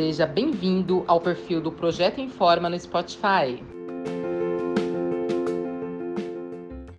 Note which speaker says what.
Speaker 1: Seja bem-vindo ao perfil do Projeto Informa no Spotify.